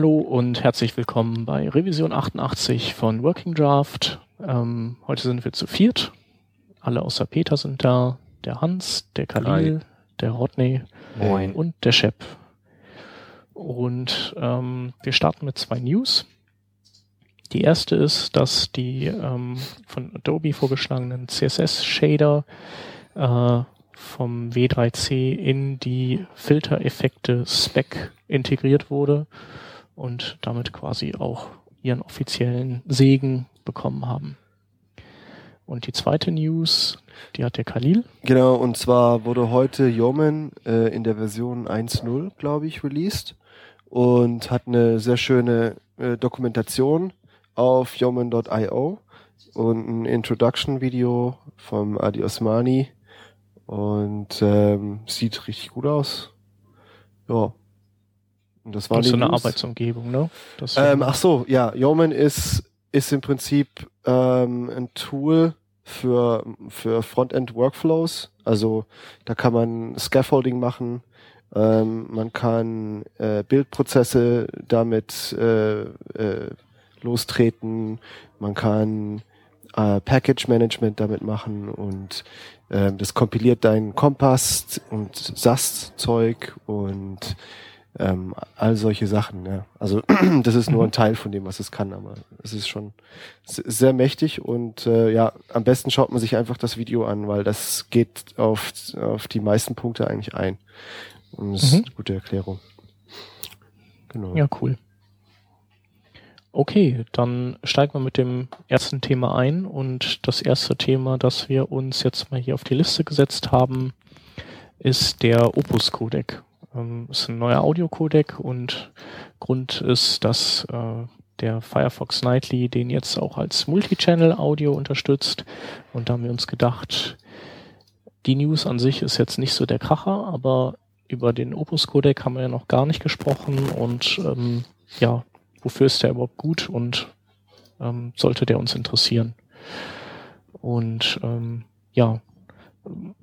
Hallo und herzlich willkommen bei Revision 88 von Working Draft. Ähm, heute sind wir zu viert. Alle außer Peter sind da. Der Hans, der Khalil, Hi. der Rodney Moin. und der Shep. Und ähm, wir starten mit zwei News. Die erste ist, dass die ähm, von Adobe vorgeschlagenen CSS-Shader äh, vom W3C in die Filtereffekte Spec integriert wurde und damit quasi auch ihren offiziellen Segen bekommen haben. Und die zweite News, die hat der Khalil. Genau, und zwar wurde heute Yeoman äh, in der Version 1.0, glaube ich, released und hat eine sehr schöne äh, Dokumentation auf yeoman.io und ein Introduction-Video vom Adi Osmani und ähm, sieht richtig gut aus. Ja, und das war und so eine Arbeitsumgebung, ne? Ähm, ach so, ja, Yeoman ist ist im Prinzip ähm, ein Tool für für Frontend Workflows. Also da kann man Scaffolding machen, ähm, man kann äh, Bildprozesse damit äh, äh, lostreten, man kann äh, Package Management damit machen und äh, das kompiliert dein Kompass und SAS-Zeug und ähm, all solche Sachen. Ja. Also das ist nur ein. Teil von dem, was es kann, aber es ist schon sehr mächtig und äh, ja, am besten schaut man sich einfach das Video an, weil das geht auf, auf die meisten Punkte eigentlich ein. Und das mhm. ist eine gute Erklärung. Genau. Ja, cool. Okay, dann steigen wir mit dem ersten Thema ein und das erste Thema, das wir uns jetzt mal hier auf die Liste gesetzt haben, ist der Opus Codec. Ähm, ist ein neuer Audio-Codec und Grund ist, dass äh, der Firefox Nightly den jetzt auch als Multichannel-Audio unterstützt. Und da haben wir uns gedacht, die News an sich ist jetzt nicht so der Kracher, aber über den Opus Codec haben wir ja noch gar nicht gesprochen und ähm, ja, wofür ist der überhaupt gut und ähm, sollte der uns interessieren? Und ähm, ja,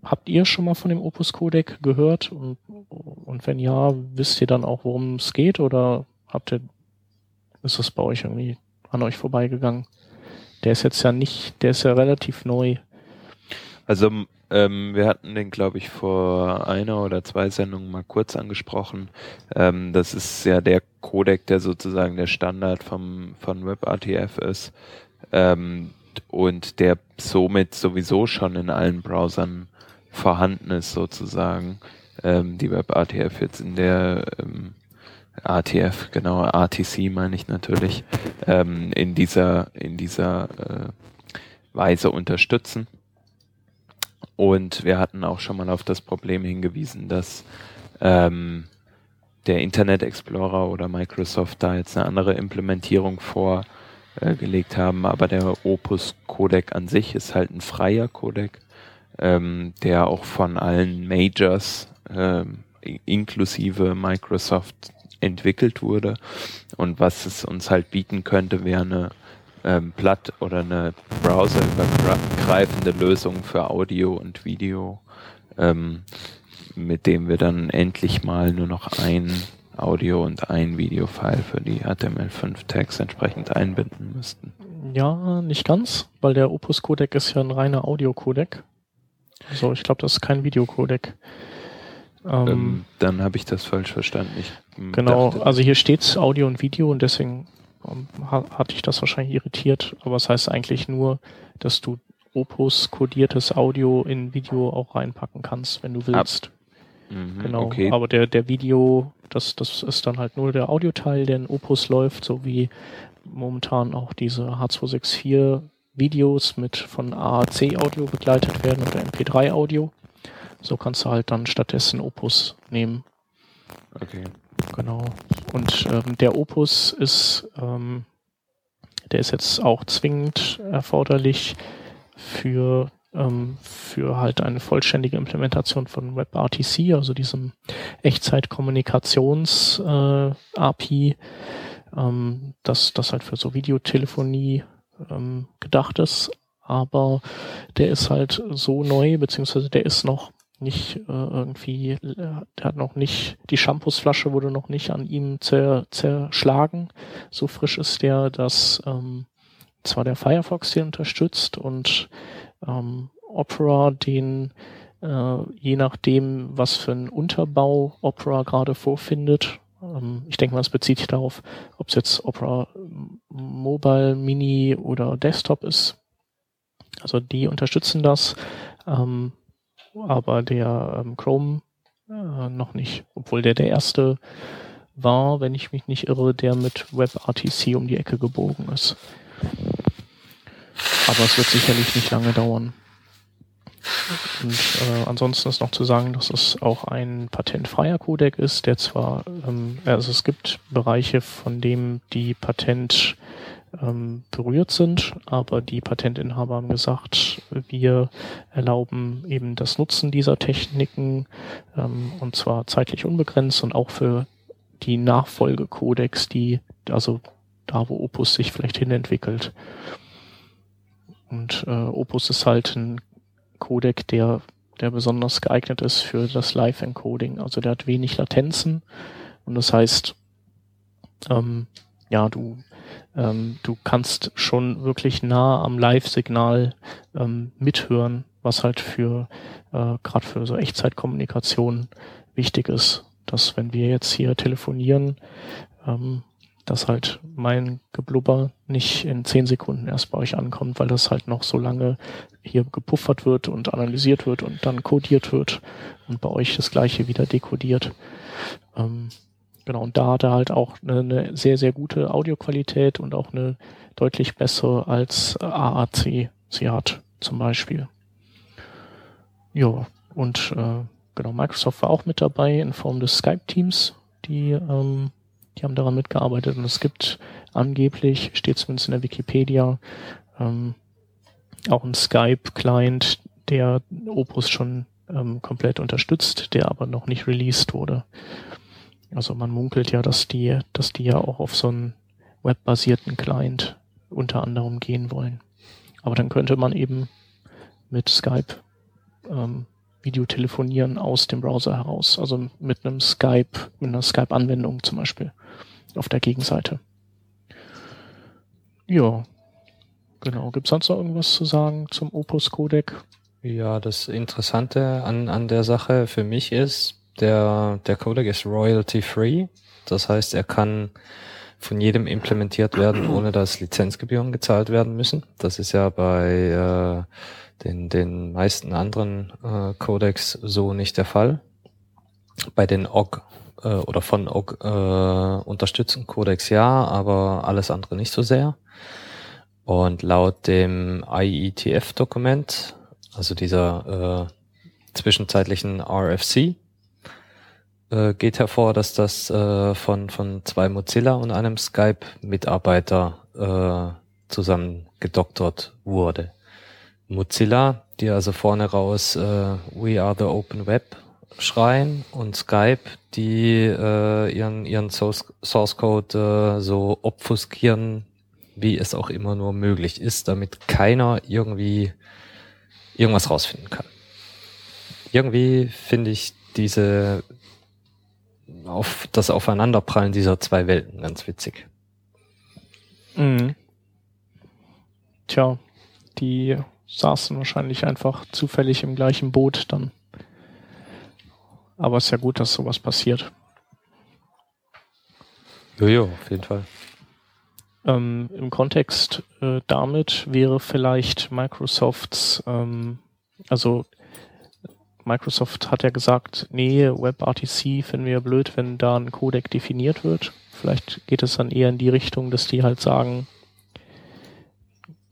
Habt ihr schon mal von dem Opus Codec gehört? Und, und wenn ja, wisst ihr dann auch, worum es geht? Oder habt ihr, ist das bei euch irgendwie an euch vorbeigegangen? Der ist jetzt ja nicht, der ist ja relativ neu. Also ähm, wir hatten den, glaube ich, vor einer oder zwei Sendungen mal kurz angesprochen. Ähm, das ist ja der Codec, der sozusagen der Standard vom, von WebRTF ist. Ähm, und der somit sowieso schon in allen Browsern vorhanden ist sozusagen. Ähm, die WebRTF jetzt in der ähm, ATF, genau, ATC meine ich natürlich, ähm, in dieser, in dieser äh, Weise unterstützen. Und wir hatten auch schon mal auf das Problem hingewiesen, dass ähm, der Internet Explorer oder Microsoft da jetzt eine andere Implementierung vor äh, gelegt haben, aber der Opus Codec an sich ist halt ein freier Codec, ähm, der auch von allen Majors äh, inklusive Microsoft entwickelt wurde. Und was es uns halt bieten könnte, wäre eine ähm, Platt- oder eine browserübergreifende Lösung für Audio und Video, ähm, mit dem wir dann endlich mal nur noch ein Audio und ein Videofile für die HTML5-Tags entsprechend einbinden müssten. Ja, nicht ganz, weil der Opus Codec ist ja ein reiner Audio-Codec. Also ich glaube, das ist kein Videocodec. Ähm, ähm, dann habe ich das falsch verstanden. Ich genau, dachte, also hier steht Audio und Video und deswegen ähm, hatte ich das wahrscheinlich irritiert, aber es das heißt eigentlich nur, dass du Opus kodiertes Audio in Video auch reinpacken kannst, wenn du willst. Mhm, genau. Okay. Aber der, der Video, das, das ist dann halt nur der Audioteil, der in Opus läuft, so wie momentan auch diese H264 Videos mit von AAC Audio begleitet werden oder MP3 Audio. So kannst du halt dann stattdessen Opus nehmen. Okay. Genau. Und ähm, der Opus ist, ähm, der ist jetzt auch zwingend erforderlich für ähm, für halt eine vollständige Implementation von WebRTC, also diesem Echtzeitkommunikations-API, äh, ähm, das, das halt für so Videotelefonie ähm, gedacht ist. Aber der ist halt so neu, beziehungsweise der ist noch nicht äh, irgendwie, äh, der hat noch nicht, die Shampoosflasche wurde noch nicht an ihm zer, zerschlagen. So frisch ist der, dass ähm, zwar der Firefox den unterstützt und ähm, Opera den äh, je nachdem, was für ein Unterbau Opera gerade vorfindet. Ähm, ich denke mal, es bezieht sich darauf, ob es jetzt Opera Mobile, Mini oder Desktop ist. Also die unterstützen das. Ähm, aber der ähm, Chrome äh, noch nicht, obwohl der der erste war, wenn ich mich nicht irre, der mit WebRTC um die Ecke gebogen ist. Aber es wird sicherlich nicht lange dauern. Und äh, ansonsten ist noch zu sagen, dass es auch ein patentfreier Codec ist, der zwar, ähm, also es gibt Bereiche, von dem die Patent ähm, berührt sind, aber die Patentinhaber haben gesagt, wir erlauben eben das Nutzen dieser Techniken ähm, und zwar zeitlich unbegrenzt und auch für die Nachfolgecodecs, die also da, wo Opus sich vielleicht hinentwickelt. Und äh, Opus ist halt ein Codec, der, der besonders geeignet ist für das Live-Encoding. Also der hat wenig Latenzen und das heißt, ähm, ja, du ähm, du kannst schon wirklich nah am Live-Signal ähm, mithören, was halt für äh, gerade für so Echtzeitkommunikation wichtig ist. Dass wenn wir jetzt hier telefonieren, ähm, dass halt mein Geblubber nicht in zehn Sekunden erst bei euch ankommt, weil das halt noch so lange hier gepuffert wird und analysiert wird und dann codiert wird und bei euch das gleiche wieder dekodiert. Ähm, Genau, und da hat er halt auch eine, eine sehr, sehr gute Audioqualität und auch eine deutlich bessere als AAC sie hat, zum Beispiel. Ja, und äh, genau, Microsoft war auch mit dabei in Form des Skype-Teams, die, ähm, die haben daran mitgearbeitet und es gibt angeblich, steht zumindest in der Wikipedia, ähm, auch ein Skype-Client, der Opus schon ähm, komplett unterstützt, der aber noch nicht released wurde. Also man munkelt ja, dass die, dass die ja auch auf so einen webbasierten Client unter anderem gehen wollen. Aber dann könnte man eben mit Skype ähm, Video telefonieren aus dem Browser heraus. Also mit einem Skype, mit einer Skype-Anwendung zum Beispiel auf der Gegenseite. Ja, genau. Gibt es sonst noch irgendwas zu sagen zum Opus-Codec? Ja, das Interessante an, an der Sache für mich ist, der, der Codec ist royalty free. Das heißt, er kann von jedem implementiert werden, ohne dass Lizenzgebühren gezahlt werden müssen. Das ist ja bei äh, den, den meisten anderen äh, Codecs so nicht der Fall. Bei den OG äh, oder von äh, unterstützten Codecs ja, aber alles andere nicht so sehr. Und laut dem IETF-Dokument, also dieser äh, zwischenzeitlichen RFC, äh, geht hervor, dass das äh, von, von zwei Mozilla und einem Skype-Mitarbeiter äh, zusammen gedoktert wurde. Mozilla, die also vorne raus äh, We are the Open Web schreien und Skype, die äh, ihren, ihren Source, Source Code äh, so obfuskieren, wie es auch immer nur möglich ist, damit keiner irgendwie irgendwas rausfinden kann. Irgendwie finde ich diese auf das Aufeinanderprallen dieser zwei Welten ganz witzig. Mhm. Tja, die saßen wahrscheinlich einfach zufällig im gleichen Boot dann. Aber es ist ja gut, dass sowas passiert. Jojo, auf jeden Fall. Ähm, Im Kontext äh, damit wäre vielleicht Microsofts, ähm, also Microsoft hat ja gesagt, nee, WebRTC finden wir blöd, wenn da ein Codec definiert wird. Vielleicht geht es dann eher in die Richtung, dass die halt sagen,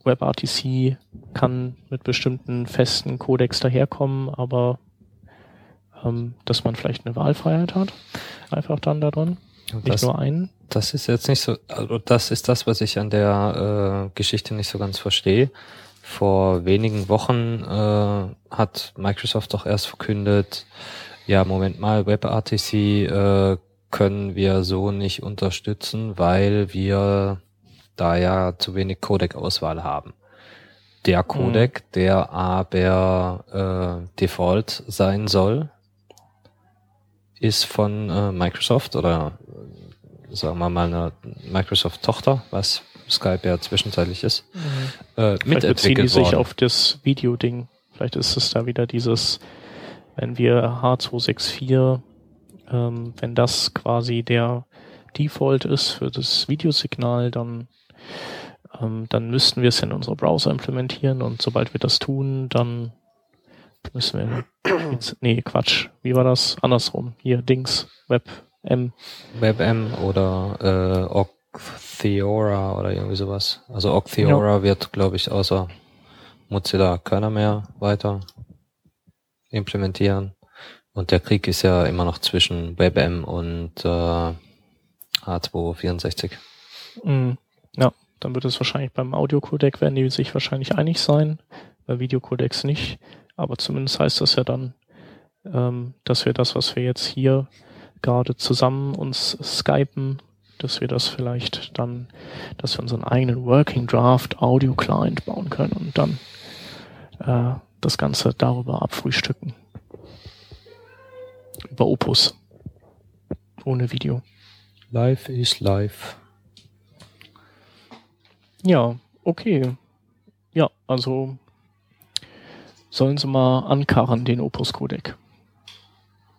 WebRTC kann mit bestimmten festen Codecs daherkommen, aber ähm, dass man vielleicht eine Wahlfreiheit hat. Einfach dann da drin. Nicht das, nur einen. Das ist jetzt nicht so, also das ist das, was ich an der äh, Geschichte nicht so ganz verstehe. Vor wenigen Wochen äh, hat Microsoft doch erst verkündet, ja, Moment mal, WebRTC äh, können wir so nicht unterstützen, weil wir da ja zu wenig Codec-Auswahl haben. der Codec, mhm. der aber äh, Default sein soll, ist von äh, Microsoft oder sagen wir mal eine Microsoft-Tochter, was Skype ja zwischenzeitlich ist, mhm. äh, mitentwickelt beziehen die sich auf das Video-Ding. Vielleicht ist es da wieder dieses, wenn wir H264, ähm, wenn das quasi der Default ist für das Videosignal, dann ähm, dann müssten wir es in unserer Browser implementieren und sobald wir das tun, dann müssen wir jetzt, nee, Quatsch. Wie war das? Andersrum. Hier, Dings, WebM. WebM oder äh, Octheora oder irgendwie sowas. Also Octheora ja. wird, glaube ich, außer Mozilla keiner mehr weiter implementieren. Und der Krieg ist ja immer noch zwischen WebM und äh, H264. Mm, ja, dann wird es wahrscheinlich beim Audio-Codec werden die sich wahrscheinlich einig sein, bei Videocodecs nicht. Aber zumindest heißt das ja dann, ähm, dass wir das, was wir jetzt hier gerade zusammen uns skypen, dass wir das vielleicht dann, dass wir unseren eigenen Working Draft Audio Client bauen können und dann äh, das Ganze darüber abfrühstücken. Über Opus. Ohne Video. Live is live. Ja, okay. Ja, also sollen sie mal ankarren, den Opus Codec.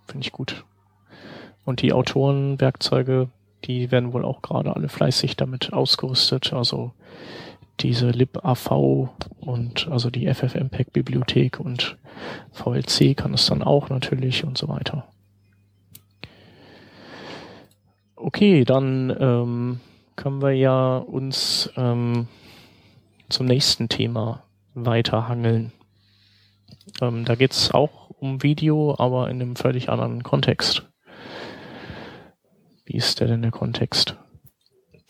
Finde ich gut. Und die Autorenwerkzeuge, die werden wohl auch gerade alle fleißig damit ausgerüstet. Also diese libav und also die FFmpeg Bibliothek und VLC kann es dann auch natürlich und so weiter. Okay, dann ähm, können wir ja uns ähm, zum nächsten Thema weiterhangeln. Ähm, da geht es auch um Video, aber in einem völlig anderen Kontext. Wie ist der denn der Kontext?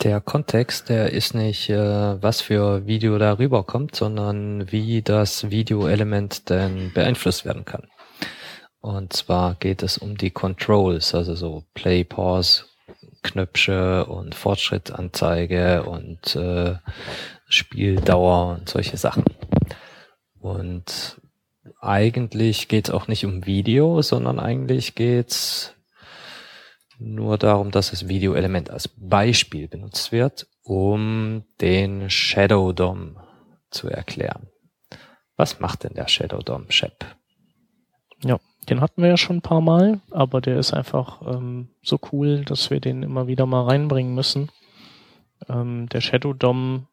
Der Kontext, der ist nicht, äh, was für Video darüber kommt, sondern wie das Videoelement denn beeinflusst werden kann. Und zwar geht es um die Controls, also so Play, Pause, Knöpfe und Fortschrittanzeige und äh, Spieldauer und solche Sachen. Und eigentlich geht es auch nicht um Video, sondern eigentlich geht's nur darum, dass das Videoelement als Beispiel benutzt wird, um den Shadow DOM zu erklären. Was macht denn der Shadow DOM, Shep? Ja, den hatten wir ja schon ein paar Mal, aber der ist einfach ähm, so cool, dass wir den immer wieder mal reinbringen müssen. Ähm, der Shadow DOM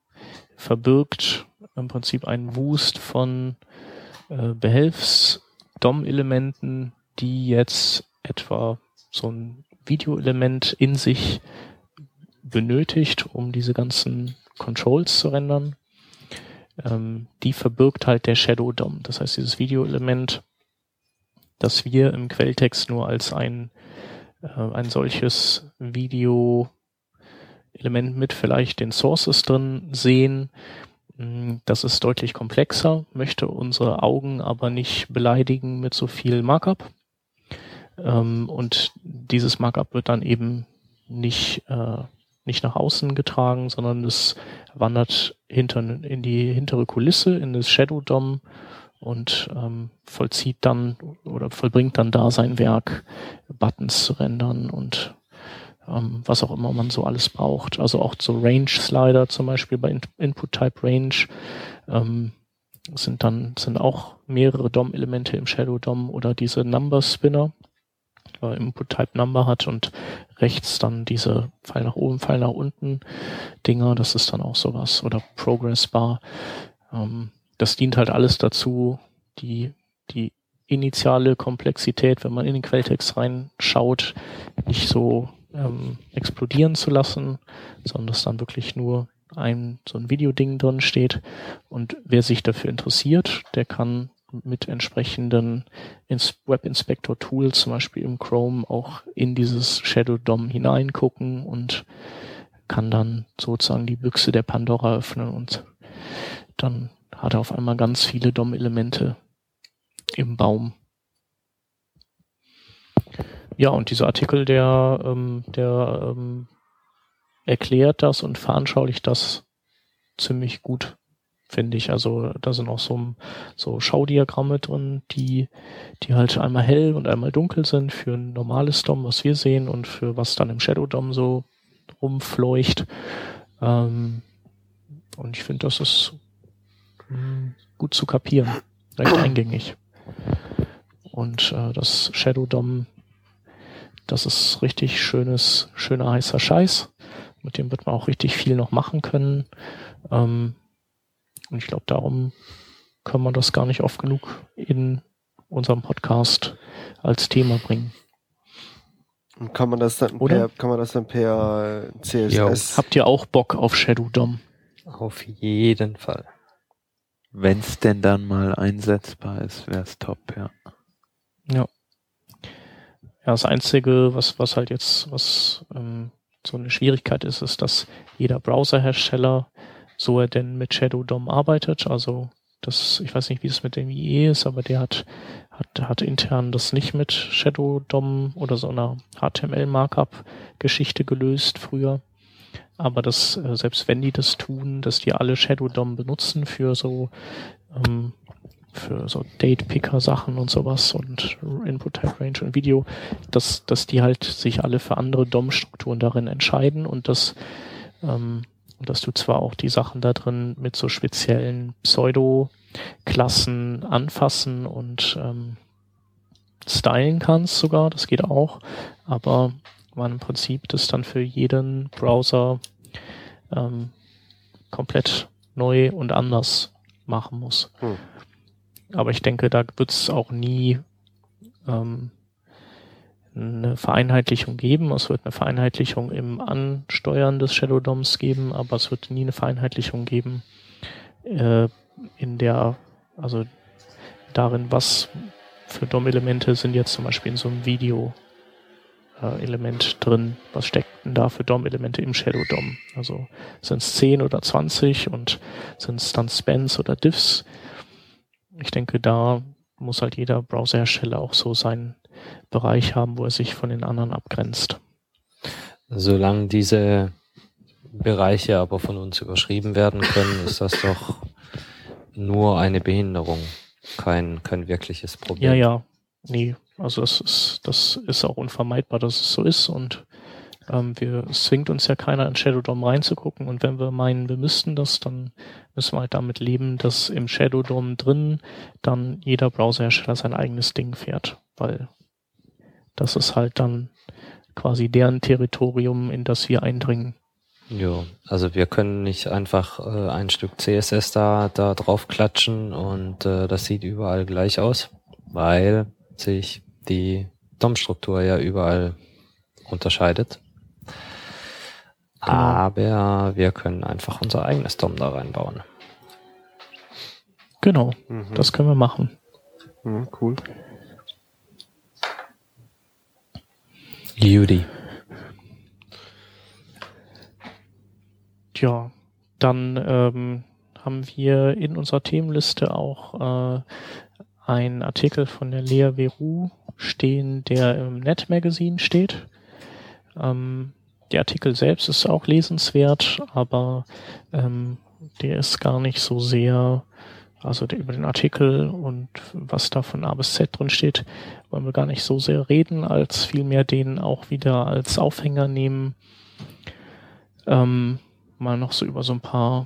verbirgt im Prinzip einen Wust von äh, Behelfs-DOM-Elementen, die jetzt etwa so ein Videoelement in sich benötigt, um diese ganzen Controls zu rendern. Ähm, die verbirgt halt der Shadow DOM. Das heißt, dieses Videoelement das wir im Quelltext nur als ein, äh, ein solches Video-Element mit vielleicht den Sources drin sehen. Mm, das ist deutlich komplexer, möchte unsere Augen aber nicht beleidigen mit so viel Markup. Ähm, und dieses Markup wird dann eben nicht, äh, nicht nach außen getragen, sondern es wandert hinter, in die hintere Kulisse, in das Shadow DOM und ähm, vollzieht dann oder vollbringt dann da sein Werk, Buttons zu rendern und ähm, was auch immer man so alles braucht. Also auch so Range-Slider zum Beispiel bei In Input-Type-Range ähm, sind dann sind auch mehrere DOM-Elemente im Shadow DOM oder diese Number-Spinner, Input-Type-Number hat und rechts dann diese Pfeil nach oben, Pfeil nach unten Dinger, das ist dann auch sowas oder Progress-Bar. Ähm, das dient halt alles dazu, die, die initiale Komplexität, wenn man in den Quelltext reinschaut, nicht so ähm, explodieren zu lassen, sondern dass dann wirklich nur ein so ein Videoding drin steht. Und wer sich dafür interessiert, der kann mit entsprechenden Web Inspector Tools, zum Beispiel im Chrome, auch in dieses Shadow DOM hineingucken und kann dann sozusagen die Büchse der Pandora öffnen und dann hat er auf einmal ganz viele DOM-Elemente im Baum. Ja, und dieser Artikel, der, ähm, der ähm, erklärt das und veranschaulicht das ziemlich gut. finde ich. Also da sind auch so, so Schaudiagramme drin, die, die halt einmal hell und einmal dunkel sind für ein normales DOM, was wir sehen, und für was dann im Shadow DOM so rumfleucht. Ähm, und ich finde, das ist hm, gut zu kapieren, recht eingängig. Und äh, das Shadow DOM, das ist richtig schönes, schöner heißer Scheiß. Mit dem wird man auch richtig viel noch machen können. Ähm, und ich glaube, darum können wir das gar nicht oft genug in unserem Podcast als Thema bringen. Und kann man das dann Oder? per, kann man das dann per CSS? Jo. Habt ihr auch Bock auf Shadow DOM? Auf jeden Fall. Wenn es denn dann mal einsetzbar ist, wäre es top, ja. Ja. Ja, das Einzige, was, was halt jetzt, was ähm, so eine Schwierigkeit ist, ist, dass jeder Browserhersteller so er denn mit Shadow DOM arbeitet. Also das, ich weiß nicht, wie es mit dem IE ist, aber der hat, hat, hat intern das nicht mit Shadow DOM oder so einer HTML-Markup-Geschichte gelöst früher. Aber das, äh, selbst wenn die das tun, dass die alle Shadow DOM benutzen für so, ähm, für so Date-Picker-Sachen und sowas und Input-Type-Range und Video, dass, dass die halt sich alle für andere DOM-Strukturen darin entscheiden und das ähm, dass du zwar auch die Sachen da drin mit so speziellen Pseudo-Klassen anfassen und ähm, stylen kannst sogar, das geht auch, aber man im Prinzip das dann für jeden Browser ähm, komplett neu und anders machen muss. Hm. Aber ich denke, da wird es auch nie ähm, eine Vereinheitlichung geben. Es wird eine Vereinheitlichung im Ansteuern des Shadow DOMs geben, aber es wird nie eine Vereinheitlichung geben äh, in der, also darin, was für DOM-Elemente sind jetzt zum Beispiel in so einem Video äh, Element drin. Was steckt denn da für DOM-Elemente im Shadow DOM? Also sind es 10 oder 20 und sind es dann Spans oder Diffs? Ich denke, da muss halt jeder Browserhersteller auch so sein Bereich haben, wo er sich von den anderen abgrenzt. Solange diese Bereiche aber von uns überschrieben werden können, ist das doch nur eine Behinderung, kein, kein wirkliches Problem. Ja, ja, nee, also das ist, das ist auch unvermeidbar, dass es so ist und ähm, wir, zwingt uns ja keiner in Shadow DOM reinzugucken und wenn wir meinen, wir müssten das, dann müssen wir halt damit leben, dass im Shadow DOM drin dann jeder Browserhersteller sein eigenes Ding fährt, weil das ist halt dann quasi deren Territorium, in das wir eindringen. Ja, also wir können nicht einfach äh, ein Stück CSS da, da drauf klatschen und äh, das sieht überall gleich aus, weil sich die DOM-Struktur ja überall unterscheidet. Genau. Aber wir können einfach unser eigenes DOM da reinbauen. Genau, mhm. das können wir machen. Mhm, cool. Judy. Tja, dann ähm, haben wir in unserer Themenliste auch äh, einen Artikel von der Lea Veru stehen, der im Net Magazine steht. Ähm, der Artikel selbst ist auch lesenswert, aber ähm, der ist gar nicht so sehr also der, über den Artikel und was da von A bis Z drin steht, wollen wir gar nicht so sehr reden, als vielmehr den auch wieder als Aufhänger nehmen. Ähm, mal noch so über so ein paar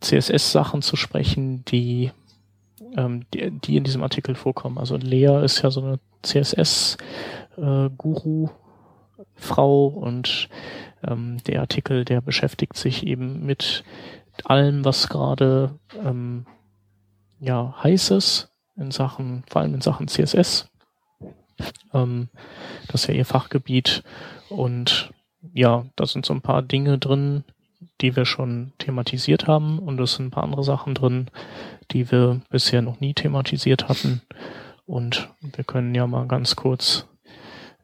CSS-Sachen zu sprechen, die, ähm, die, die in diesem Artikel vorkommen. Also Lea ist ja so eine CSS-Guru. Frau und ähm, der Artikel, der beschäftigt sich eben mit allem, was gerade ähm, ja, heißes in Sachen, vor allem in Sachen CSS. Ähm, das ist ja ihr Fachgebiet und ja, da sind so ein paar Dinge drin, die wir schon thematisiert haben und es sind ein paar andere Sachen drin, die wir bisher noch nie thematisiert hatten. Und wir können ja mal ganz kurz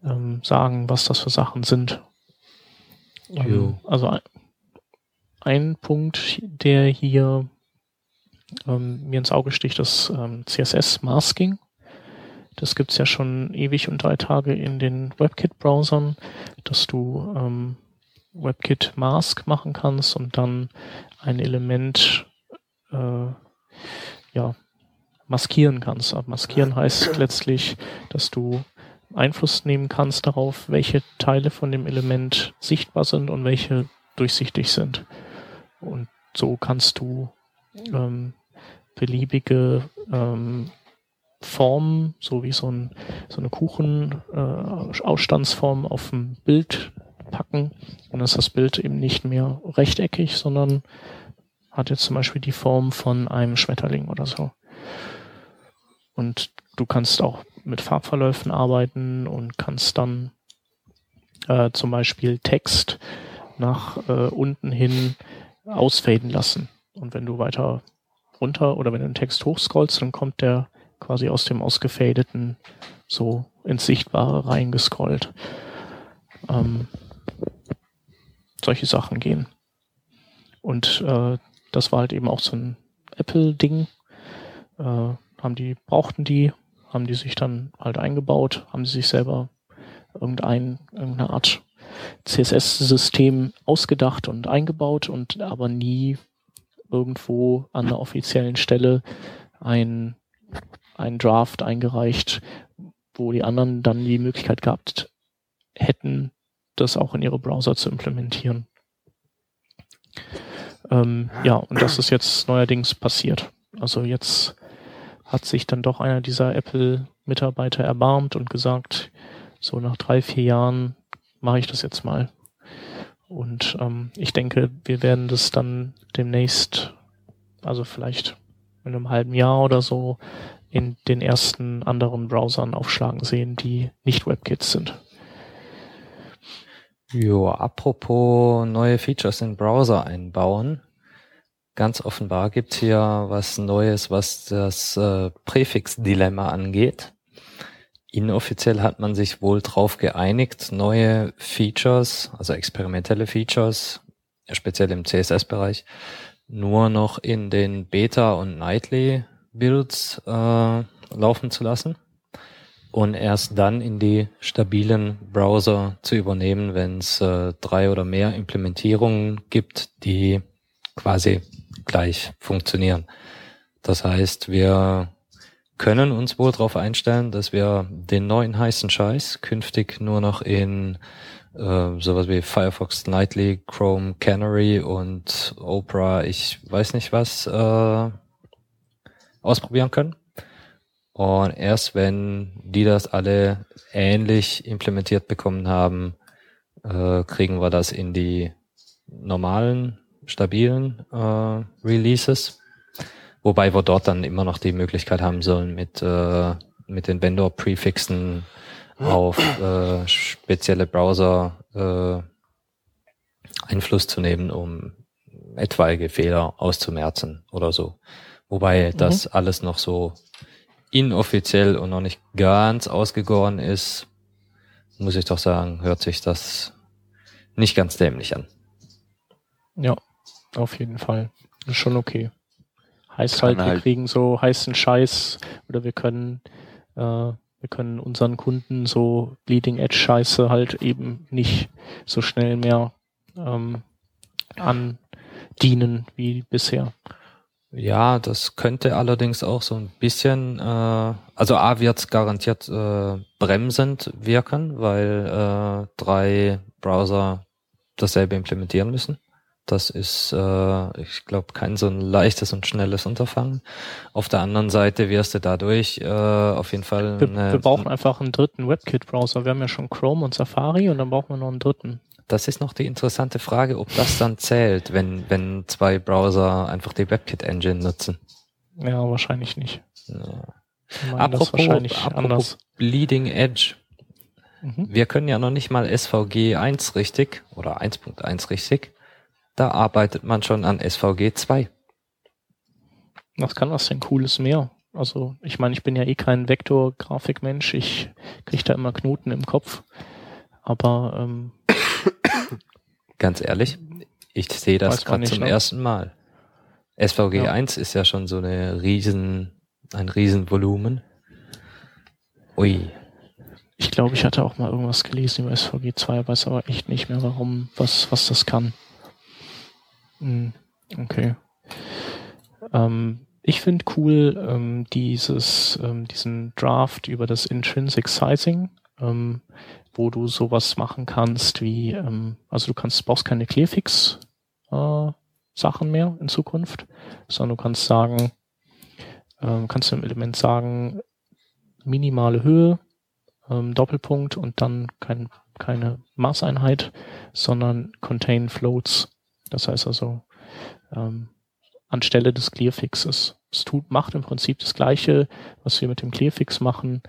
ähm, sagen, was das für Sachen sind. Ähm, also ein, ein Punkt, der hier ähm, mir ins Auge sticht das ähm, CSS-Masking. Das gibt's ja schon ewig und drei Tage in den WebKit-Browsern, dass du ähm, WebKit Mask machen kannst und dann ein Element äh, ja, maskieren kannst. Maskieren heißt letztlich, dass du Einfluss nehmen kannst darauf, welche Teile von dem Element sichtbar sind und welche durchsichtig sind. Und so kannst du ähm, beliebige ähm, Formen, so wie so, ein, so eine Kuchen-Ausstandsform äh, auf ein Bild packen. Und dann ist das Bild eben nicht mehr rechteckig, sondern hat jetzt zum Beispiel die Form von einem Schmetterling oder so. Und du kannst auch mit Farbverläufen arbeiten und kannst dann äh, zum Beispiel Text nach äh, unten hin ausfaden lassen. Und wenn du weiter runter oder wenn du den Text hochscrollst, dann kommt der quasi aus dem ausgefadeten so ins Sichtbare reingescrollt. Ähm, solche Sachen gehen. Und äh, das war halt eben auch so ein Apple-Ding. Äh, haben die, brauchten die, haben die sich dann halt eingebaut, haben sie sich selber irgendein, irgendeine Art CSS-System ausgedacht und eingebaut und aber nie irgendwo an der offiziellen Stelle ein, ein Draft eingereicht, wo die anderen dann die Möglichkeit gehabt hätten, das auch in ihre Browser zu implementieren. Ähm, ja, und das ist jetzt neuerdings passiert. Also jetzt hat sich dann doch einer dieser Apple-Mitarbeiter erbarmt und gesagt, so nach drei, vier Jahren mache ich das jetzt mal. Und ähm, ich denke, wir werden das dann demnächst, also vielleicht in einem halben Jahr oder so, in den ersten anderen Browsern aufschlagen sehen, die nicht WebKits sind. Jo, apropos neue Features in Browser einbauen. Ganz offenbar gibt's hier was Neues, was das äh, Präfix-Dilemma angeht. Inoffiziell hat man sich wohl drauf geeinigt, neue Features, also experimentelle Features, speziell im CSS-Bereich, nur noch in den Beta- und Nightly-Builds äh, laufen zu lassen und erst dann in die stabilen Browser zu übernehmen, wenn es äh, drei oder mehr Implementierungen gibt, die quasi gleich funktionieren. Das heißt, wir können uns wohl darauf einstellen, dass wir den neuen heißen Scheiß künftig nur noch in äh, sowas wie Firefox Nightly, Chrome Canary und Opera, ich weiß nicht was, äh, ausprobieren können. Und erst wenn die das alle ähnlich implementiert bekommen haben, äh, kriegen wir das in die normalen, stabilen äh, Releases. Wobei wir dort dann immer noch die Möglichkeit haben sollen, mit, äh, mit den Vendor-Prefixen auf äh, spezielle Browser äh, Einfluss zu nehmen, um etwaige Fehler auszumerzen oder so. Wobei mhm. das alles noch so inoffiziell und noch nicht ganz ausgegoren ist, muss ich doch sagen, hört sich das nicht ganz dämlich an. Ja, auf jeden Fall. Ist schon okay. Heißt halt, wir halt kriegen so heißen Scheiß oder wir können, äh, wir können unseren Kunden so Bleeding Edge Scheiße halt eben nicht so schnell mehr ähm, andienen wie bisher. Ja, das könnte allerdings auch so ein bisschen, äh, also A wird garantiert äh, bremsend wirken, weil äh, drei Browser dasselbe implementieren müssen. Das ist, äh, ich glaube, kein so ein leichtes und schnelles Unterfangen. Auf der anderen Seite wirst du dadurch äh, auf jeden Fall. Wir, wir brauchen einfach einen dritten WebKit-Browser. Wir haben ja schon Chrome und Safari und dann brauchen wir noch einen dritten. Das ist noch die interessante Frage, ob das dann zählt, wenn, wenn zwei Browser einfach die WebKit-Engine nutzen. Ja, wahrscheinlich nicht. Ja. Apropos, apropos Bleeding Edge. Mhm. Wir können ja noch nicht mal SVG 1 richtig oder 1.1 richtig da arbeitet man schon an SVG 2. Was kann das denn Cooles mehr? Also, ich meine, ich bin ja eh kein Vektor-Grafikmensch. Ich kriege da immer Knoten im Kopf. Aber ähm, ganz ehrlich, ich sehe das gerade zum noch. ersten Mal. SVG ja. 1 ist ja schon so eine riesen, ein Riesenvolumen. Ui. Ich glaube, ich hatte auch mal irgendwas gelesen über SVG 2, weiß aber echt nicht mehr, warum, was, was das kann. Hm, okay. Ähm, ich finde cool ähm, dieses, ähm, diesen Draft über das Intrinsic Sizing, ähm, wo du sowas machen kannst wie, ähm, also du kannst, brauchst keine Clearfix äh, Sachen mehr in Zukunft, sondern du kannst sagen, ähm, kannst du im Element sagen, minimale Höhe, ähm, Doppelpunkt und dann kein, keine Maßeinheit, sondern contain floats. Das heißt also, ähm, anstelle des Clearfixes. Es tut, macht im Prinzip das Gleiche, was wir mit dem Clearfix machen,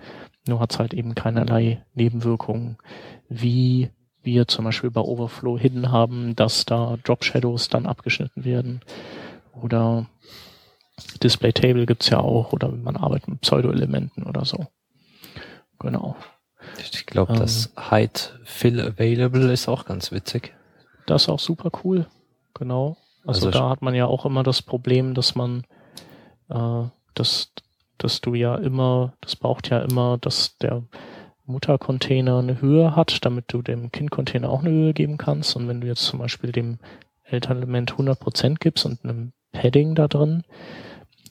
nur hat es halt eben keinerlei Nebenwirkungen, wie wir zum Beispiel bei Overflow Hidden haben, dass da Drop Shadows dann abgeschnitten werden oder Display Table gibt's ja auch oder man arbeitet mit Pseudo-Elementen oder so. Genau. Ich glaube, ähm, das Height Fill Available ist auch ganz witzig. Das ist auch super cool. Genau. Also, also da hat man ja auch immer das Problem, dass man, äh, dass, dass du ja immer, das braucht ja immer, dass der Muttercontainer eine Höhe hat, damit du dem Kindcontainer auch eine Höhe geben kannst. Und wenn du jetzt zum Beispiel dem Elternelement 100% gibst und einem Padding da drin,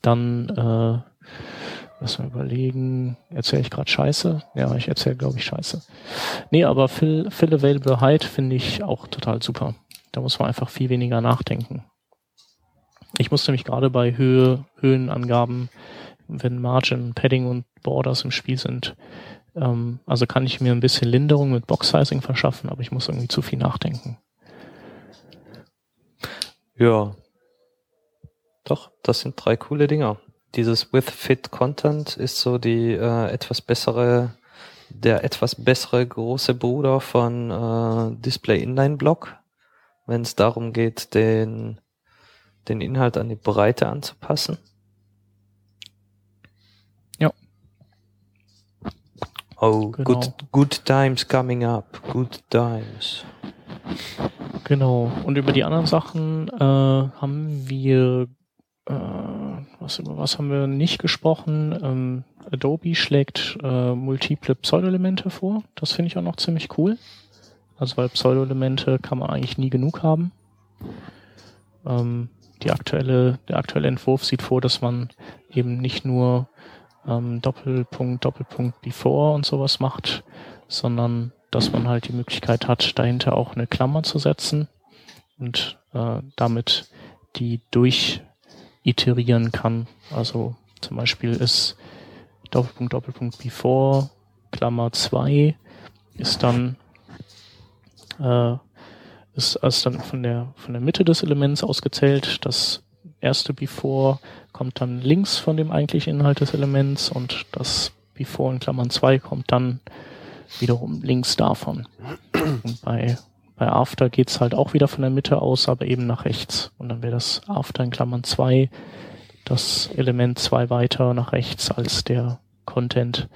dann äh, lass mal überlegen, erzähle ich gerade Scheiße? Ja, ich erzähle, glaube ich, Scheiße. Nee, aber Fill, Fill Available Height finde ich auch total super. Da muss man einfach viel weniger nachdenken. Ich musste mich gerade bei Höhe, Höhenangaben, wenn Margin, Padding und Borders im Spiel sind, ähm, also kann ich mir ein bisschen Linderung mit Box-Sizing verschaffen, aber ich muss irgendwie zu viel nachdenken. Ja. Doch, das sind drei coole Dinger. Dieses With Fit Content ist so die äh, etwas bessere, der etwas bessere große Bruder von äh, Display Inline Block wenn es darum geht, den, den Inhalt an die Breite anzupassen. Ja. Oh, genau. good, good times coming up. Good times. Genau. Und über die anderen Sachen äh, haben wir äh, was über was haben wir nicht gesprochen? Ähm, Adobe schlägt äh, multiple Pseudo-Elemente vor. Das finde ich auch noch ziemlich cool. Also weil Pseudo-Elemente kann man eigentlich nie genug haben. Ähm, die aktuelle, der aktuelle Entwurf sieht vor, dass man eben nicht nur ähm, Doppelpunkt, Doppelpunkt before und sowas macht, sondern dass man halt die Möglichkeit hat, dahinter auch eine Klammer zu setzen und äh, damit die durchiterieren kann. Also zum Beispiel ist Doppelpunkt, Doppelpunkt before, Klammer 2 ist dann äh, ist als dann von der, von der Mitte des Elements ausgezählt. Das erste Before kommt dann links von dem eigentlichen Inhalt des Elements und das Before in Klammern 2 kommt dann wiederum links davon. Und bei, bei After geht's halt auch wieder von der Mitte aus, aber eben nach rechts. Und dann wäre das After in Klammern 2 das Element 2 weiter nach rechts als der Content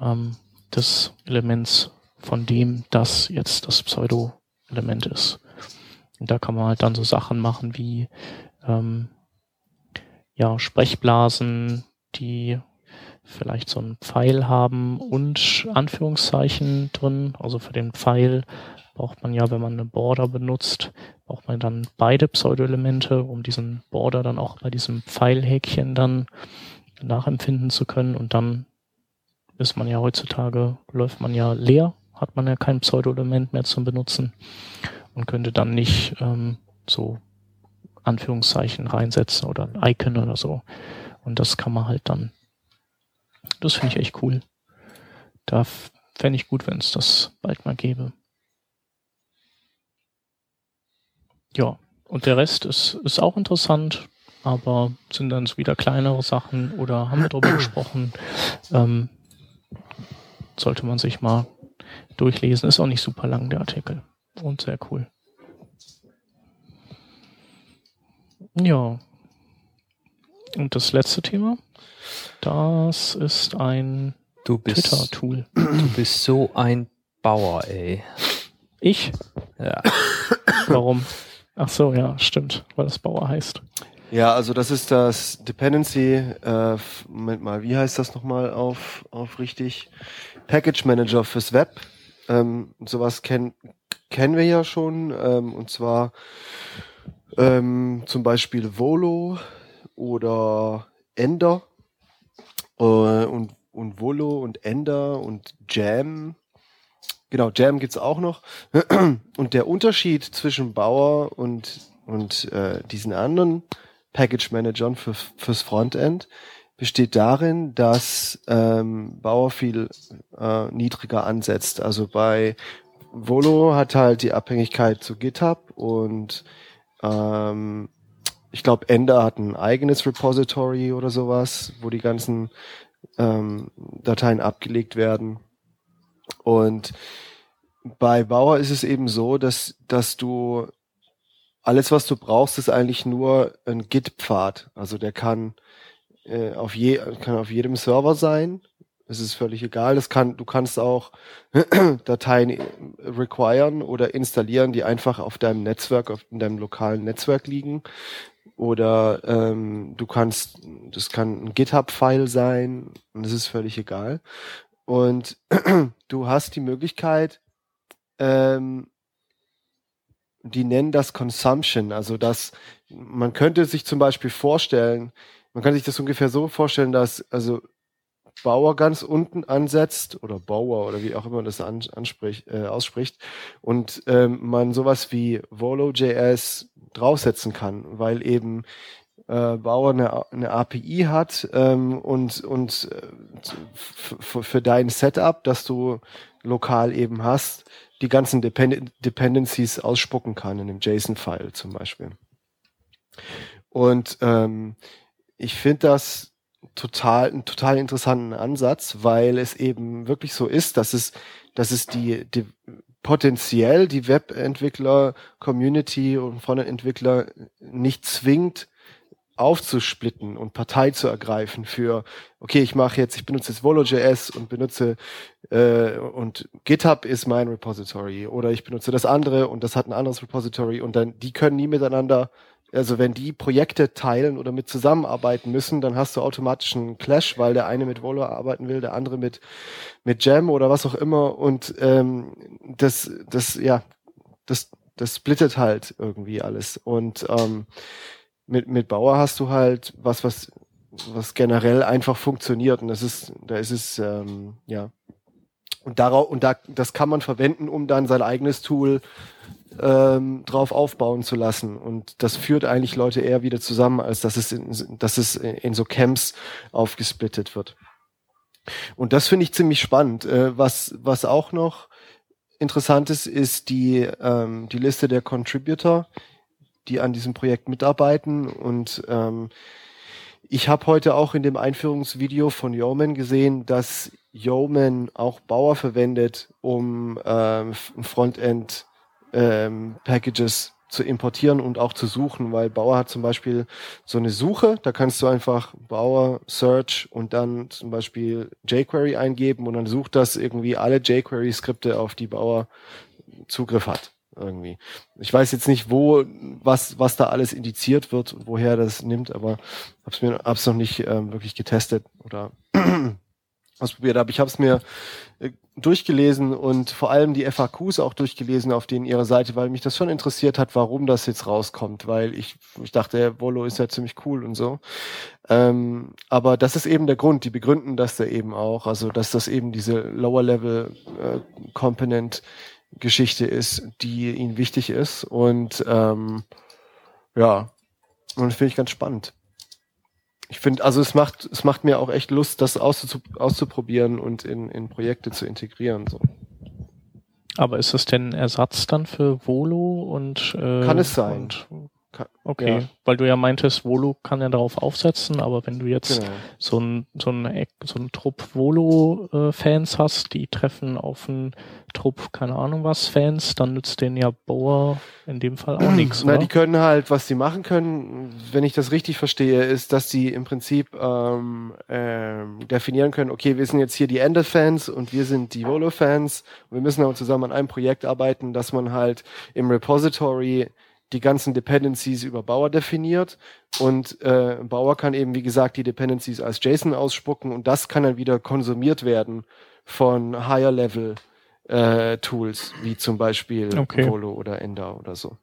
ähm, des Elements von dem das jetzt das Pseudo-Element ist. Und da kann man halt dann so Sachen machen wie ähm, ja, Sprechblasen, die vielleicht so einen Pfeil haben und Anführungszeichen drin. Also für den Pfeil braucht man ja, wenn man eine Border benutzt, braucht man dann beide Pseudo-Elemente, um diesen Border dann auch bei diesem Pfeilhäkchen dann nachempfinden zu können. Und dann ist man ja heutzutage, läuft man ja leer hat man ja kein Pseudo-Element mehr zum Benutzen und könnte dann nicht ähm, so Anführungszeichen reinsetzen oder ein Icon oder so. Und das kann man halt dann. Das finde ich echt cool. Da fände ich gut, wenn es das bald mal gäbe. Ja, und der Rest ist, ist auch interessant, aber sind dann so wieder kleinere Sachen oder haben wir darüber gesprochen. Ähm, sollte man sich mal durchlesen. Ist auch nicht super lang, der Artikel. Und sehr cool. Ja. Und das letzte Thema, das ist ein Twitter-Tool. Du bist so ein Bauer, ey. Ich? Ja. Warum? Ach so, ja, stimmt, weil das Bauer heißt. Ja, also das ist das Dependency, äh, Moment mal, wie heißt das nochmal auf, auf richtig? Package Manager fürs Web. Ähm, sowas kennen kennen wir ja schon, ähm, und zwar ähm, zum Beispiel Volo oder Ender äh, und, und Volo und Ender und Jam. Genau, Jam gibt's auch noch. Und der Unterschied zwischen Bauer und, und äh, diesen anderen Package Managern für, fürs Frontend besteht darin, dass ähm, Bauer viel äh, niedriger ansetzt. Also bei Volo hat halt die Abhängigkeit zu GitHub und ähm, ich glaube, Ender hat ein eigenes Repository oder sowas, wo die ganzen ähm, Dateien abgelegt werden. Und bei Bauer ist es eben so, dass, dass du alles, was du brauchst, ist eigentlich nur ein Git-Pfad. Also der kann äh, auf je, kann auf jedem Server sein. Es ist völlig egal. Das kann, du kannst auch Dateien requiren oder installieren, die einfach auf deinem Netzwerk, auf deinem lokalen Netzwerk liegen. Oder ähm, du kannst, das kann ein GitHub-File sein und es ist völlig egal. Und du hast die Möglichkeit, ähm, die nennen das Consumption, also dass man könnte sich zum Beispiel vorstellen, man kann sich das ungefähr so vorstellen, dass also Bauer ganz unten ansetzt oder Bauer oder wie auch immer man das anspricht, äh, ausspricht und ähm, man sowas wie Volo.js draufsetzen kann, weil eben äh, Bauer eine, eine API hat ähm, und, und äh, für dein Setup, das du lokal eben hast, die ganzen Depend Dependencies ausspucken kann in einem JSON-File zum Beispiel. Und ähm, ich finde das total, einen total interessanten Ansatz, weil es eben wirklich so ist, dass es, dass es die, die potenziell die Webentwickler, Community und Frontend-Entwickler nicht zwingt, aufzusplitten und Partei zu ergreifen für, okay, ich mache jetzt, ich benutze jetzt Volo.js und benutze äh, und GitHub ist mein Repository oder ich benutze das andere und das hat ein anderes Repository und dann die können nie miteinander also wenn die Projekte teilen oder mit zusammenarbeiten müssen, dann hast du automatisch einen Clash, weil der eine mit Volo arbeiten will, der andere mit mit Jam oder was auch immer. Und ähm, das das ja das das splittet halt irgendwie alles. Und ähm, mit mit Bauer hast du halt was was was generell einfach funktioniert. Und das ist da ist es ähm, ja. Und darauf und da das kann man verwenden, um dann sein eigenes Tool ähm, drauf aufbauen zu lassen. Und das führt eigentlich Leute eher wieder zusammen, als dass es in, dass es in so Camps aufgesplittet wird. Und das finde ich ziemlich spannend. Äh, was, was auch noch interessant ist, ist die, ähm, die Liste der Contributor, die an diesem Projekt mitarbeiten. Und ähm, ich habe heute auch in dem Einführungsvideo von Yeoman gesehen, dass Yeoman auch Bauer verwendet, um ähm, Frontend ähm, Packages zu importieren und auch zu suchen, weil Bauer hat zum Beispiel so eine Suche, da kannst du einfach Bauer Search und dann zum Beispiel jQuery eingeben und dann sucht das irgendwie alle jQuery-Skripte, auf die Bauer Zugriff hat. Irgendwie. Ich weiß jetzt nicht, wo, was, was da alles indiziert wird und woher das nimmt, aber hab's mir, hab's noch nicht ähm, wirklich getestet oder ausprobiert, aber ich habe es mir äh, durchgelesen und vor allem die FAQs auch durchgelesen auf denen ihrer Seite, weil mich das schon interessiert hat, warum das jetzt rauskommt, weil ich, ich dachte, Volo ist ja ziemlich cool und so. Ähm, aber das ist eben der Grund, die begründen das da eben auch, also dass das eben diese Lower-Level äh, ist, die ihnen wichtig ist. Und ähm, ja, und finde ich ganz spannend ich finde, also es macht, es macht mir auch echt Lust, das auszuprobieren und in, in Projekte zu integrieren. So. Aber ist das denn Ersatz dann für Volo und äh, kann es sein? Und, okay, ja. weil du ja meintest, Volo kann ja darauf aufsetzen, aber wenn du jetzt genau. so ein so ein so ein Trupp Volo Fans hast, die treffen auf einen Trupp keine Ahnung was Fans, dann nützt denen ja Bower in dem Fall auch nichts. Na, die können halt, was sie machen können, wenn ich das richtig verstehe, ist, dass sie im Prinzip ähm, ähm, definieren können, okay, wir sind jetzt hier die Ender-Fans und wir sind die Volo-Fans. Wir müssen aber zusammen an einem Projekt arbeiten, dass man halt im Repository die ganzen Dependencies über Bauer definiert und äh, Bauer kann eben, wie gesagt, die Dependencies als JSON ausspucken und das kann dann wieder konsumiert werden von Higher Level äh, Tools, wie zum Beispiel okay. Volo oder Ender oder so.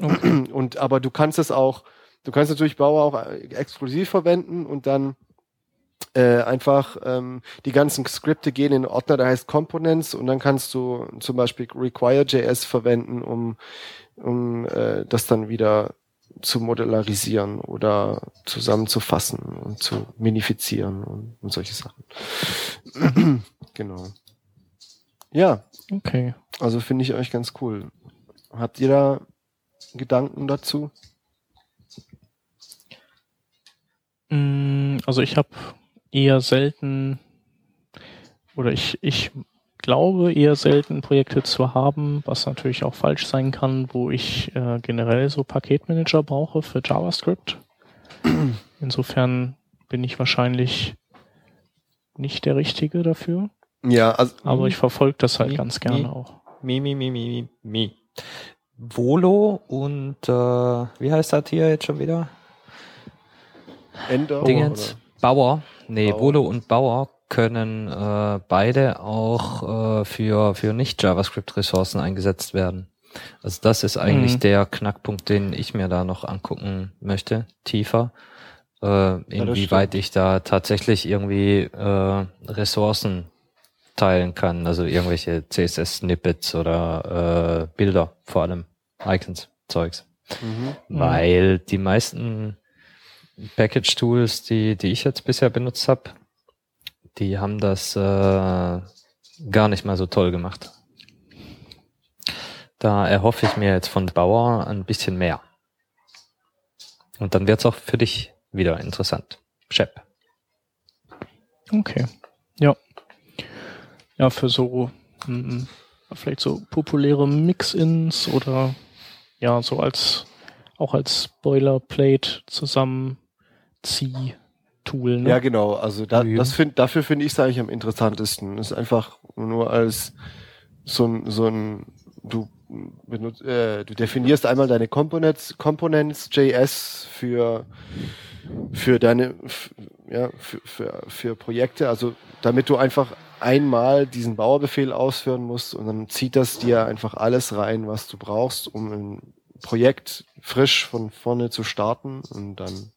Okay. Und aber du kannst es auch, du kannst natürlich Bauer auch äh, exklusiv verwenden und dann äh, einfach ähm, die ganzen Skripte gehen in einen Ordner, der heißt Components und dann kannst du zum Beispiel Require.js verwenden, um, um äh, das dann wieder zu modellarisieren oder zusammenzufassen und zu minifizieren und, und solche Sachen. genau. Ja. Okay. Also finde ich euch ganz cool. Habt ihr da Gedanken dazu? Mm, also ich habe eher selten oder ich, ich glaube eher selten Projekte zu haben, was natürlich auch falsch sein kann, wo ich äh, generell so Paketmanager brauche für JavaScript. Insofern bin ich wahrscheinlich nicht der Richtige dafür. Ja, also Aber ich verfolge das halt Mi- ganz gerne mi- auch. Mi, mi, mi, mi, mi, mi. Volo und äh, wie heißt das hier jetzt schon wieder? Ender Dingens. Bauer. Nee, Bauer. Volo und Bauer können äh, beide auch äh, für, für Nicht-JavaScript-Ressourcen eingesetzt werden. Also das ist eigentlich Mhm. der Knackpunkt, den ich mir da noch angucken möchte, tiefer. Äh, inwieweit ich da tatsächlich irgendwie äh, Ressourcen teilen kann, also irgendwelche CSS-Snippets oder äh, Bilder, vor allem Icons, Zeugs. Mhm. Mhm. Weil die meisten Package-Tools, die, die ich jetzt bisher benutzt habe, die haben das äh, gar nicht mal so toll gemacht. Da erhoffe ich mir jetzt von Bauer ein bisschen mehr. Und dann wird's auch für dich wieder interessant. Shep. Okay. Ja. Ja, für so mm, vielleicht so populäre Mix-Ins oder ja, so als auch als Boilerplate Zusammenzieh-Tool. Ne? Ja, genau. Also da, Ja. das find, dafür finde ich es eigentlich am interessantesten. Das ist einfach nur als so ein, so ein du benutzt, äh, du definierst einmal deine Components, Components JS für für deine ja für, für, für Projekte, also damit du einfach einmal diesen Bauerbefehl ausführen musst und dann zieht das dir einfach alles rein, was du brauchst, um ein Projekt frisch von vorne zu starten und dann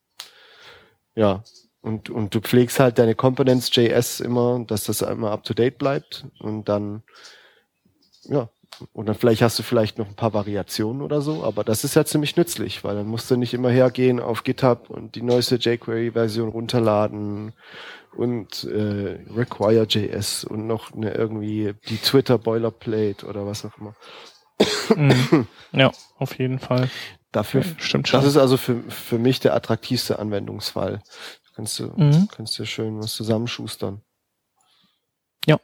ja, und, und du pflegst halt deine Components JS immer, dass das immer up to date bleibt und dann, ja, und dann vielleicht hast du vielleicht noch ein paar Variationen oder so, aber das ist ja ziemlich nützlich, weil dann musst du nicht immer hergehen auf GitHub und die neueste jQuery-Version runterladen und äh, Require.js und noch eine irgendwie die Twitter Boilerplate oder was auch immer. Mhm. ja, auf jeden Fall. Dafür, Stimmt schon. das ist also für, für mich der attraktivste Anwendungsfall. Kannst du, Mhm. kannst du schön was zusammenschustern. Ja.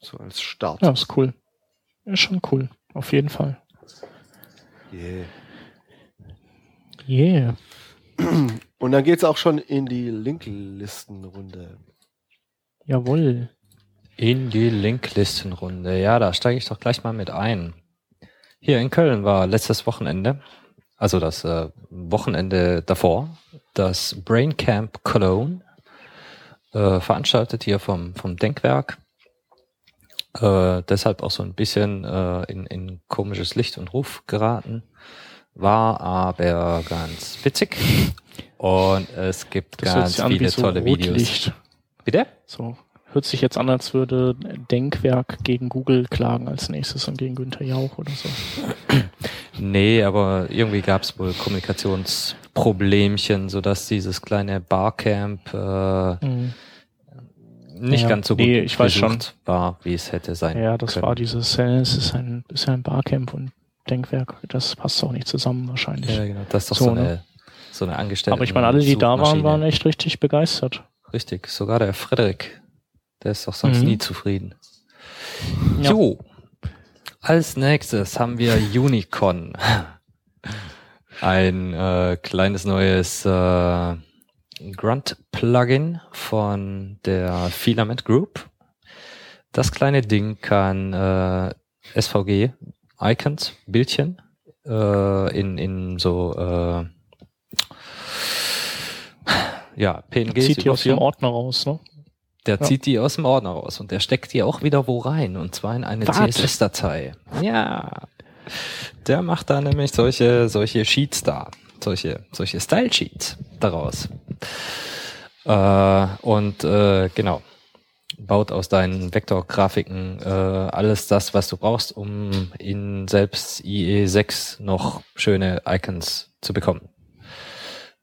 So als Start. ja, ist cool. Ist schon cool. Auf jeden Fall. Yeah. Yeah. Und dann geht's auch schon in die Linklistenrunde. Jawohl. In die Linklistenrunde. Ja, da steige ich doch gleich mal mit ein. Hier in Köln war letztes Wochenende, also das äh, Wochenende davor, das Brain Camp Cologne, äh, veranstaltet hier vom, vom Denkwerk. Äh, deshalb auch so ein bisschen äh, in, in komisches Licht und Ruf geraten. War aber ganz witzig. Und es gibt Das ganz viele so tolle Videos. Rotlicht. Bitte? So. Hört sich jetzt an, als würde Denkwerk gegen Google klagen als nächstes und gegen Günther Jauch oder so. Nee, aber irgendwie gab es wohl Kommunikationsproblemchen, sodass dieses kleine Barcamp äh, Mhm. nicht Ja, ganz so gut nee, ich weiß besucht war, wie es hätte sein Ja, das können. war dieses, äh, es ist ein, ist ein Barcamp und Denkwerk. Das passt auch nicht zusammen wahrscheinlich. Ja, genau. Das ist doch So, so, ne? eine, so eine Angestellte. Aber ich meine, alle, die da waren, waren echt richtig begeistert. Richtig, sogar der Frederik. Der ist doch sonst Mhm. nie zufrieden. Ja. Jo. Als nächstes haben wir Unicorn. Ein äh, kleines neues äh, Grunt-Plugin von der Filament Group. Das kleine Ding kann äh, SVG, Icons, Bildchen äh, in, in so äh, ja, PNGs Zieht die aus dem. Ordner raus, ne? Der Ja. zieht die aus dem Ordner raus und der steckt die auch wieder wo rein und zwar in eine? CSS-Datei. Ja. Der macht da nämlich solche, solche Sheets da. solche, solche Style Sheets daraus. Äh, und äh, genau, baut aus deinen Vektorgrafiken äh, alles das, was du brauchst, um in selbst IE6 noch schöne Icons zu bekommen.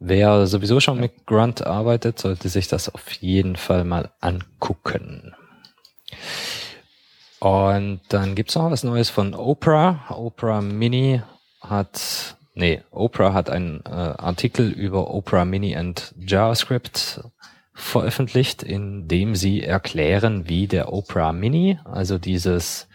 Wer sowieso schon mit Grunt arbeitet, sollte sich das auf jeden Fall mal angucken. Und dann gibt's noch was Neues von Oprah. Oprah Mini hat, nee, Oprah hat einen äh, Artikel über Oprah Mini und JavaScript veröffentlicht, in dem sie erklären, wie der Opera Mini, also dieses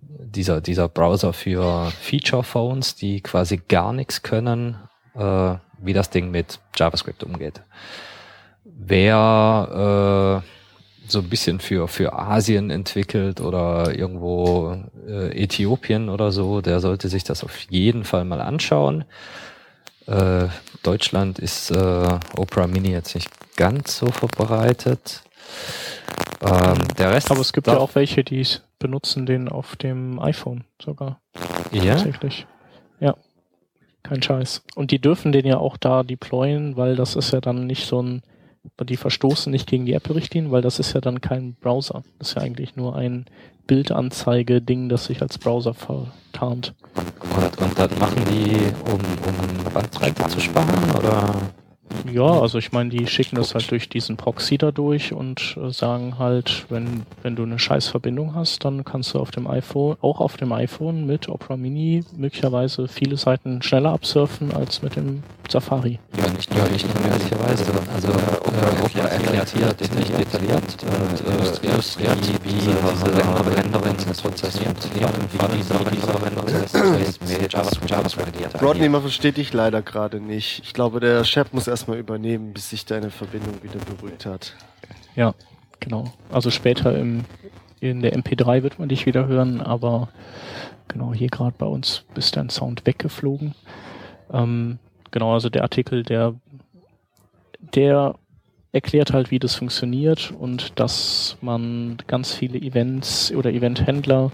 dieser dieser Browser für Feature Phones, die quasi gar nichts können, äh, wie das Ding mit JavaScript umgeht. Wer äh, so ein bisschen für für Asien entwickelt oder irgendwo äh, Äthiopien oder so, der sollte sich das auf jeden Fall mal anschauen. Äh, Deutschland ist äh, Opera Mini jetzt nicht ganz so verbreitet. Ähm, der Rest Aber es gibt ja auch welche, die benutzen den auf dem iPhone sogar. Ja. Tatsächlich. Ja. Kein Scheiß. Und die dürfen den ja auch da deployen, weil das ist ja dann nicht so ein, die verstoßen nicht gegen die Apple-Richtlinien, weil das ist ja dann kein Browser. Das ist ja eigentlich nur ein Bildanzeige-Ding, das sich als Browser vertarnt. Und, und das machen die, um, um Bandbreite zu sparen, oder? Ja, also ich meine, die schicken das halt durch diesen Proxy da durch und äh, sagen halt, wenn, wenn du eine scheiß Verbindung hast, dann kannst du auf dem iPhone, auch auf dem iPhone mit Opera Mini möglicherweise viele Seiten schneller absurfen als mit dem Safari. Ja, nicht, nur möglicherweise. Also äh, Opera erklärt hier ziemlich detailliert und äh, illustriert, wie diese Renderungsprozess funktioniert und wie dieser Renderungsprozess mit JavaScript Rodney, man versteht dich leider gerade nicht. Ich glaube, der Chef muss erstmal übernehmen, bis sich deine Verbindung wieder beruhigt hat. Ja, genau. Also später im, in der MP3 wird man dich wieder hören, aber genau hier gerade bei uns ist dein Sound weggeflogen. Ähm, genau, also der Artikel, der, der erklärt halt, wie das funktioniert und dass man ganz viele Events oder Eventhändler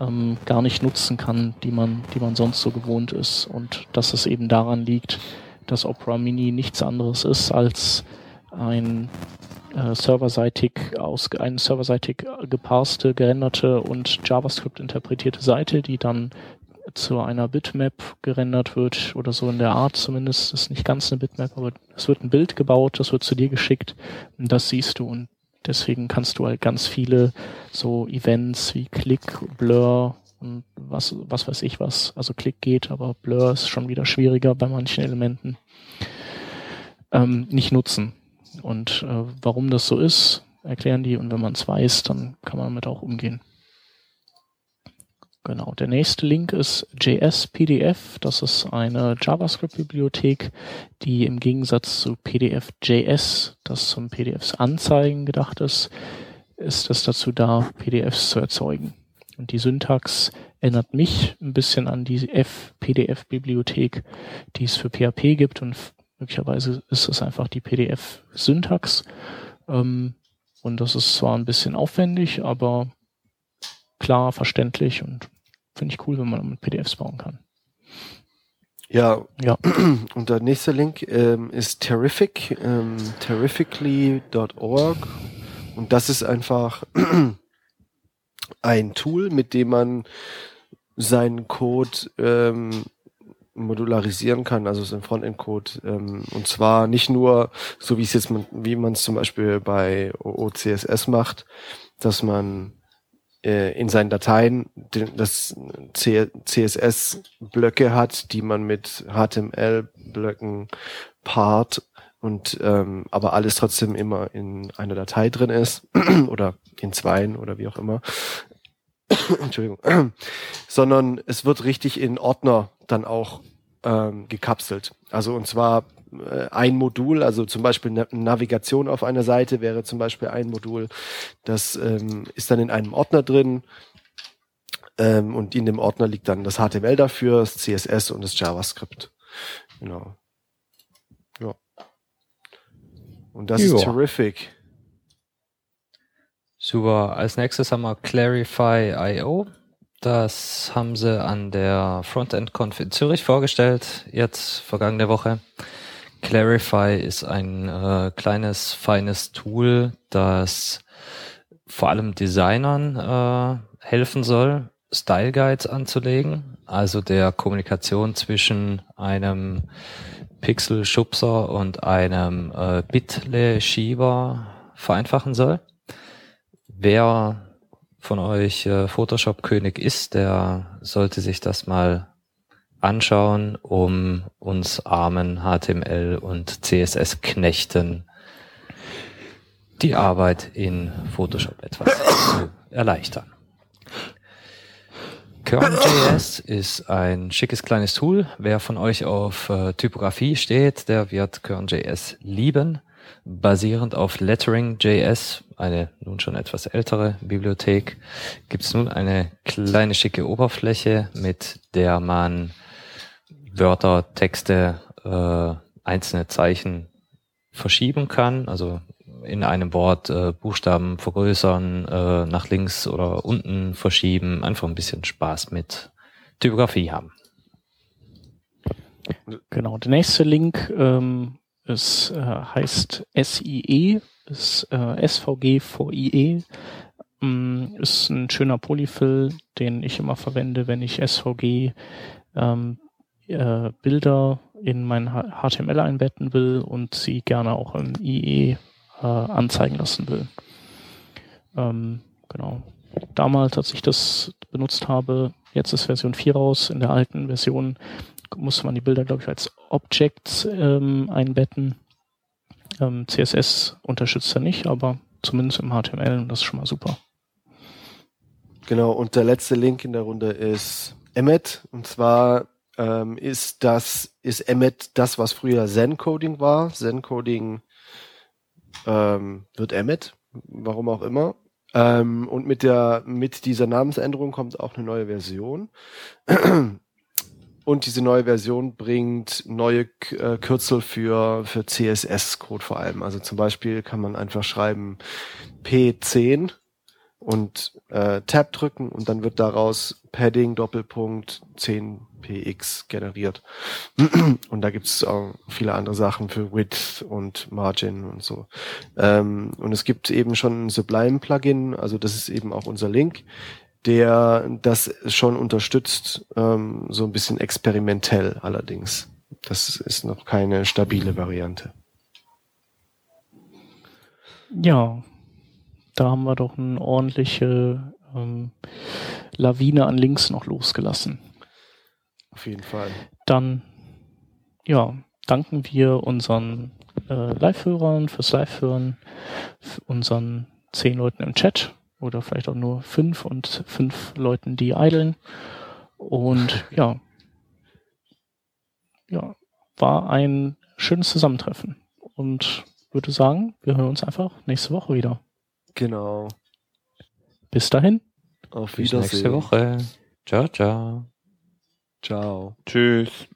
ähm, gar nicht nutzen kann, die man, die man sonst so gewohnt ist. Und dass es eben daran liegt, dass Opera Mini nichts anderes ist als ein äh, serverseitig aus eine serverseitig geparste, gerenderte und JavaScript interpretierte Seite, die dann zu einer Bitmap gerendert wird oder so in der Art zumindest. Das ist nicht ganz eine Bitmap, aber es wird ein Bild gebaut, das wird zu dir geschickt und das siehst du und deswegen kannst du halt ganz viele so Events wie Click, Blur und was, was weiß ich was. Also Click geht, aber Blur ist schon wieder schwieriger bei manchen Elementen. Ähm, nicht nutzen. Und äh, warum das so ist, erklären die und wenn man es weiß, dann kann man damit auch umgehen. Genau. Der nächste Link ist JS-PDF. Das ist eine JavaScript-Bibliothek, die im Gegensatz zu PDF.js, das zum PDFs anzeigen gedacht ist, ist es dazu da, PDFs zu erzeugen. Und die Syntax erinnert mich ein bisschen an die F-PDF-Bibliothek, die es für PHP gibt und möglicherweise ist es einfach die PDF-Syntax. Ähm, und das ist zwar ein bisschen aufwendig, aber klar, verständlich und finde ich cool, wenn man mit PDFs bauen kann. Ja, ja. Und der nächste Link ähm, ist Terrific, ähm, terrifically.org. Und das ist einfach ein Tool, mit dem man seinen Code ähm, modularisieren kann, also sein Frontend-Code. Ähm, und zwar nicht nur, so wie es jetzt, man, wie man es zum Beispiel bei OCSS macht, dass man in seinen Dateien das CSS-Blöcke hat, die man mit HTML-Blöcken paart und ähm, aber alles trotzdem immer in einer Datei drin ist oder in zweien oder wie auch immer. Entschuldigung. Sondern es wird richtig in Ordner dann auch ähm, gekapselt. Also und zwar äh, ein Modul, also zum Beispiel eine Navigation auf einer Seite wäre zum Beispiel ein Modul, das ähm, ist dann in einem Ordner drin ähm, und in dem Ordner liegt dann das HTML dafür, das CSS und das JavaScript. Genau. Ja. Und das jo. ist terrific. Super. Als nächstes haben wir Clarify.io. Das haben sie an der Frontend Conf in Zürich vorgestellt, jetzt vergangene Woche. Clarify ist ein äh, kleines, feines Tool, das vor allem Designern äh, helfen soll, Style Guides anzulegen, also der Kommunikation zwischen einem Pixel-Schubser und einem äh, Bitle-Schieber vereinfachen soll. Wer von euch äh, Photoshop-König ist, der sollte sich das mal anschauen, um uns armen HTML und CSS-Knechten die Arbeit in Photoshop etwas zu erleichtern. Kern.js ist ein schickes kleines Tool. Wer von euch auf äh, Typografie steht, der wird Kern.js lieben. Basierend auf Lettering.js, eine nun schon etwas ältere Bibliothek, gibt es nun eine kleine schicke Oberfläche, mit der man Wörter, Texte, äh, einzelne Zeichen verschieben kann. Also in einem Wort äh, Buchstaben vergrößern, äh, nach links oder unten verschieben, einfach ein bisschen Spaß mit Typografie haben. Genau, der nächste Link ähm, ist, äh, heißt SIE, ist äh, SVG vor IE. Ähm, ist ein schöner Polyfill, den ich immer verwende, wenn ich SVG ähm, äh, Bilder in mein HTML einbetten will und sie gerne auch im IE äh, anzeigen lassen will. Ähm, genau. Damals, als ich das benutzt habe, jetzt ist Version 4 raus, in der alten Version musste man die Bilder, glaube ich, als Objects ähm, einbetten. Ähm, CSS unterstützt er nicht, aber zumindest im HTML, das ist schon mal super. Genau, und der letzte Link in der Runde ist Emmet. Und zwar ähm, ist das, ist Emmet das, was früher Zen-Coding war. Zen-Coding ähm, wird Emmet, warum auch immer. Ähm, und mit der, mit dieser Namensänderung kommt auch eine neue Version. Und diese neue Version bringt neue äh, Kürzel für, für CSS-Code vor allem. Also zum Beispiel kann man einfach schreiben P10 und äh, Tab drücken und dann wird daraus Padding Doppelpunkt 10px generiert. und da gibt's auch viele andere Sachen für Width und Margin und so. Ähm, und es gibt eben schon ein Sublime-Plugin, also das ist eben auch unser Link, der das schon unterstützt, ähm, so ein bisschen experimentell allerdings. Das ist noch keine stabile Variante. Ja, da haben wir doch eine ordentliche ähm, Lawine an Links noch losgelassen. Auf jeden Fall. Dann, ja, danken wir unseren äh, Live-Hörern fürs Live-Hören, unseren zehn Leuten im Chat oder vielleicht auch nur fünf und fünf Leuten, die eideln. Und ja, ja, war ein schönes Zusammentreffen. Und würde sagen, wir hören uns einfach nächste Woche wieder. Genau. Bis dahin. Auf Bis Wiedersehen. nächste Woche. Ciao, ciao. Ciao. Tschüss.